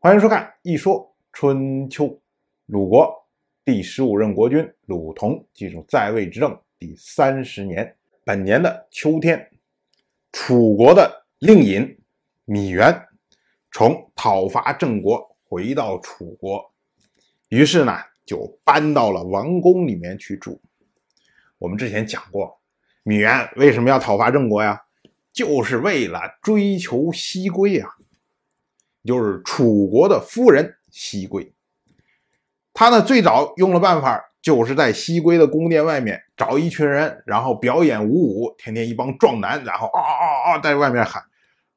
欢迎收看《一说春秋》。鲁国第十五任国君鲁同进入在位执政第三十年，本年的秋天，楚国的令尹芈原从讨伐郑国回到楚国，于是呢就搬到了王宫里面去住。我们之前讲过，芈原为什么要讨伐郑国呀？就是为了追求西归啊，就是楚国的夫人西归。他呢最早用了办法，就是在西归的宫殿外面找一群人，然后表演舞舞，天天一帮壮男，然后啊啊啊在外面喊。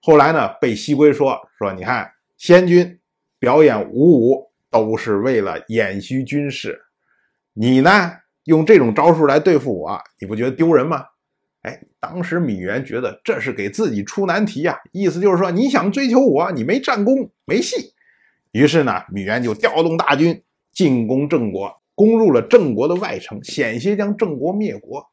后来呢被西归说说，你看先君表演舞舞都是为了演习军事，你呢用这种招数来对付我，你不觉得丢人吗？哎，当时芈原觉得这是给自己出难题呀，意思就是说你想追求我，你没战功，没戏。于是呢，芈原就调动大军进攻郑国，攻入了郑国的外城，险些将郑国灭国。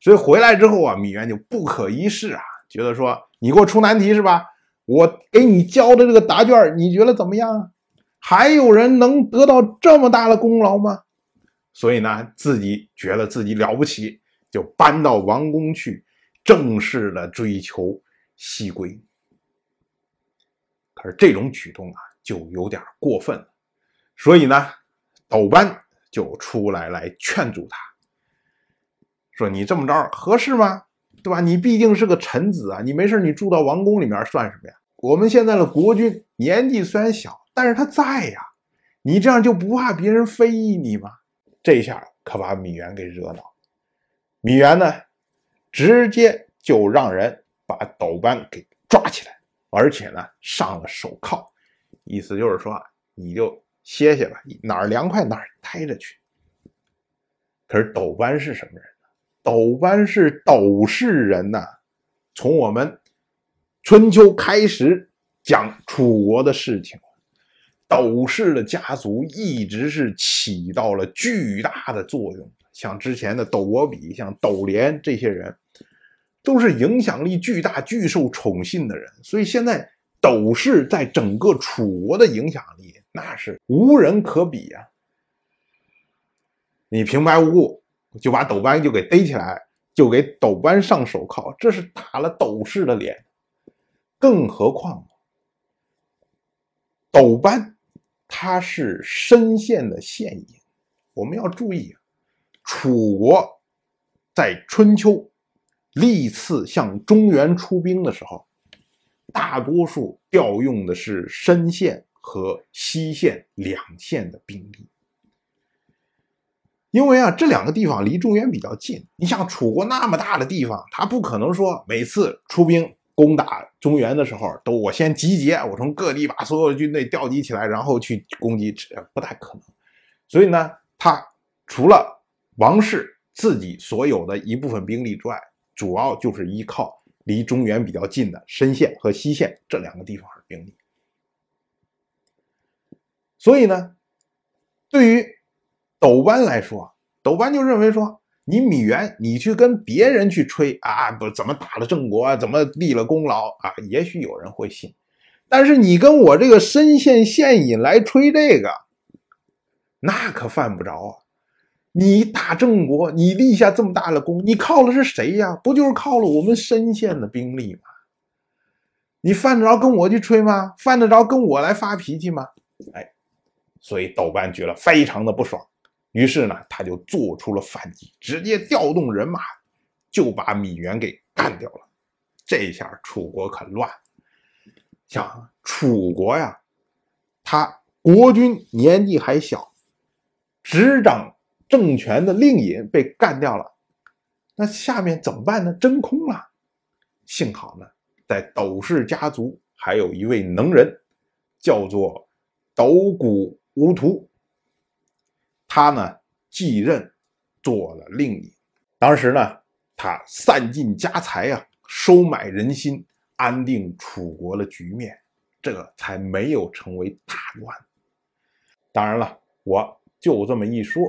所以回来之后啊，芈原就不可一世啊，觉得说你给我出难题是吧？我给你交的这个答卷，你觉得怎么样啊？还有人能得到这么大的功劳吗？所以呢，自己觉得自己了不起。就搬到王宫去，正式的追求西归。可是这种举动啊，就有点过分了。所以呢，斗班就出来来劝阻他，说：“你这么着合适吗？对吧？你毕竟是个臣子啊，你没事你住到王宫里面算什么呀？我们现在的国君年纪虽然小，但是他在呀，你这样就不怕别人非议你吗？”这下可把芈原给惹恼。芈原呢，直接就让人把斗班给抓起来，而且呢上了手铐，意思就是说啊你就歇歇吧，哪儿凉快哪儿待着去。可是斗班是什么人呢？斗班是斗氏人呐。从我们春秋开始讲楚国的事情，斗氏的家族一直是起到了巨大的作用的。像之前的斗伯比、像斗连这些人，都是影响力巨大、巨受宠信的人，所以现在斗氏在整个楚国的影响力那是无人可比呀。你平白无故就把斗班就给逮起来，就给斗班上手铐，这是打了斗氏的脸。更何况斗班他是深县的县尹，我们要注意。楚国在春秋历次向中原出兵的时候，大多数调用的是深县和西县两县的兵力，因为啊，这两个地方离中原比较近。你像楚国那么大的地方，他不可能说每次出兵攻打中原的时候，都我先集结，我从各地把所有的军队调集起来，然后去攻击，不太可能。所以呢，他除了王室自己所有的一部分兵力之外，主要就是依靠离中原比较近的深县和西县这两个地方的兵力。所以呢，对于斗班来说，斗班就认为说，你米原，你去跟别人去吹啊，不怎么打了郑国，怎么立了功劳啊，也许有人会信，但是你跟我这个深县县尹来吹这个，那可犯不着啊。你打郑国，你立下这么大的功，你靠的是谁呀？不就是靠了我们深县的兵力吗？你犯得着跟我去吹吗？犯得着跟我来发脾气吗？哎，所以斗班觉得非常的不爽，于是呢，他就做出了反击，直接调动人马，就把芈原给干掉了。这下楚国可乱。想楚国呀，他国君年纪还小，执掌。政权的令尹被干掉了，那下面怎么办呢？真空了。幸好呢，在斗氏家族还有一位能人，叫做斗谷无图。他呢继任做了令尹。当时呢，他散尽家财啊，收买人心，安定楚国的局面，这才没有成为大乱。当然了，我就这么一说。